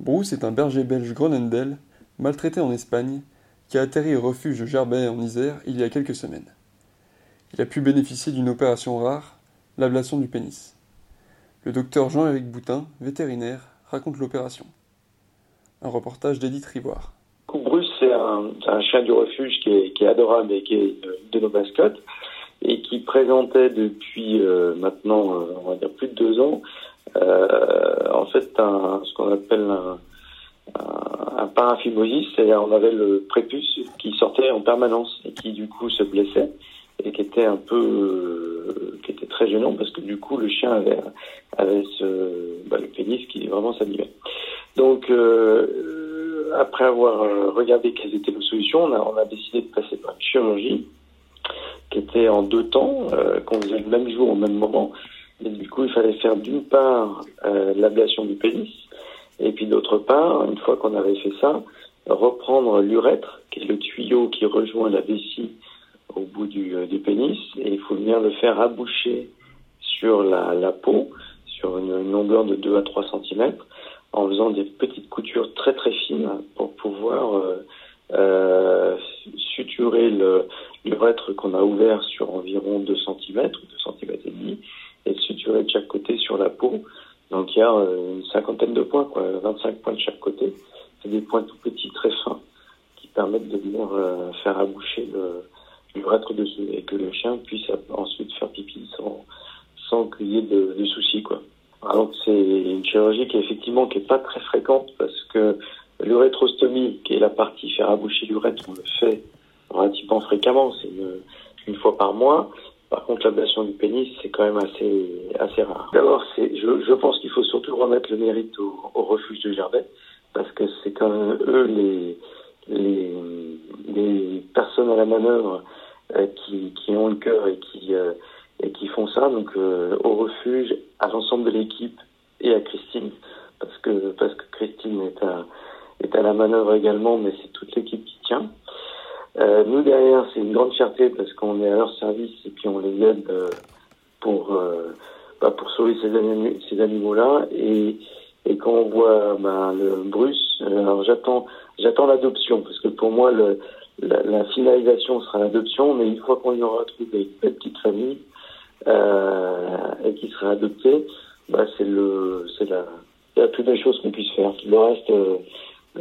Bruce est un berger belge Gronendel, maltraité en Espagne, qui a atterri au refuge Gerbet en Isère il y a quelques semaines. Il a pu bénéficier d'une opération rare, l'ablation du pénis. Le docteur Jean-Éric Boutin, vétérinaire, raconte l'opération. Un reportage d'Edith Rivoire. Bruce, c'est un, chien du refuge qui est, adorable et qui est de nos mascottes et qui présentait depuis euh, maintenant, euh, on va dire, plus de deux ans, en fait un, ce qu'on appelle un, un, paraphimosis, c'est-à-dire on avait le prépuce qui sortait en permanence et qui du coup se blessait et qui était un peu, euh, qui était très gênant parce que du coup le chien avait, avait ce, bah, le pénis qui vraiment s'animait. Donc euh, après avoir regardé quelles étaient nos solutions, on a, on a décidé de passer par une chirurgie qui était en deux temps, qu'on faisait le même jour au même moment. Et du coup, il fallait faire d'une part euh, l'ablation du pénis, et puis d'autre part, une fois qu'on avait fait ça, reprendre l'urètre, qui est le tuyau qui rejoint la vessie au bout du, euh, du pénis, et il faut venir le faire aboucher sur la, la peau, sur une, longueur de 2 à 3 cm, en faisant des petites coutures très très fines pour pouvoir euh, euh suturer l'urètre qu'on a ouvert sur environ 2 cm ou 2 cm et demi de chaque côté sur la peau. Donc il y a euh, une cinquantaine de points, quoi, 25 points de chaque côté. C'est des points tout petits, très fins, qui permettent de venir euh, faire aboucher le, l'urètre dessus et que le chien puisse ensuite faire pipi sans, sans qu'il y ait de, soucis, quoi. Alors c'est une chirurgie qui effectivement qui est pas très fréquente parce que l'urétrostomie, qui est la partie faire aboucher l'urètre, on le fait relativement fréquemment, c'est une fois par mois. Par contre, l'ablation du pénis, c'est quand même assez, assez rare. D'abord, je, je, pense qu'il faut surtout remettre le mérite au, au refuge de Gerbet, parce que c'est quand même eux les, les, les personnes à la manœuvre euh, qui, qui ont le cœur et qui, euh, et qui font ça. Donc, euh, au refuge, à l'ensemble de l'équipe et à Christine, parce que, parce que Christine est à, est à la manœuvre également, mais c'est toute l'équipe qui tient. Euh, nous derrière, c'est une grande fierté parce qu'on est à leur service et puis on les aide euh, pour euh, bah, pour sauver ces, anim ces animaux-là. Et, et quand on voit bah, le Bruce, euh, alors j'attends j'attends l'adoption parce que pour moi le, la, la finalisation sera l'adoption, mais une fois qu'on y aura trouvé une petite famille et qui sera adoptée, bah, c'est le c'est la il y a toutes les choses qu'on puisse faire. Le reste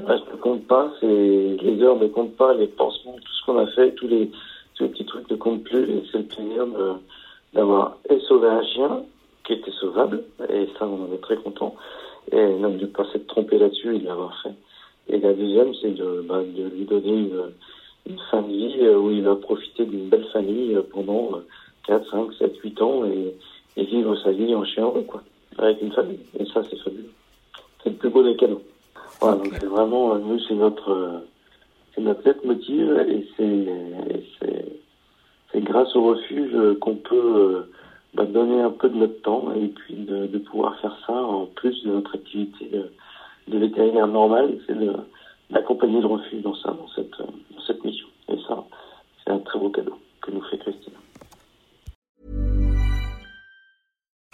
reste ne compte pas, les heures ne comptent pas, les pansements, tout ce qu'on a fait, tous les, petits trucs ne comptent plus. Et c'est le plaisir d'avoir sauvé un chien qui était sauvable, et ça on en est très content. Et même de ne pas s'être trompé là-dessus et de l'avoir fait. Et la deuxième, c'est de, bah, lui donner une, une fin euh, où il va profiter d'une belle famille euh, pendant 4, 5, 7, 8 ans et, vivre sa vie en chien quoi, avec une famille. Et ça, c'est fabuleux. C'est le plus beau des cadeaux. Voilà, donc c'est vraiment, euh, nous, c'est notre, euh, c'est notre motive et c'est, c'est, grâce au refuge qu'on peut euh, bah, donner un peu de notre temps et puis de, de, pouvoir faire ça en plus de notre activité de vétérinaire normale, c'est de, d'accompagner le refuge dans ça, dans cette, dans cette mission.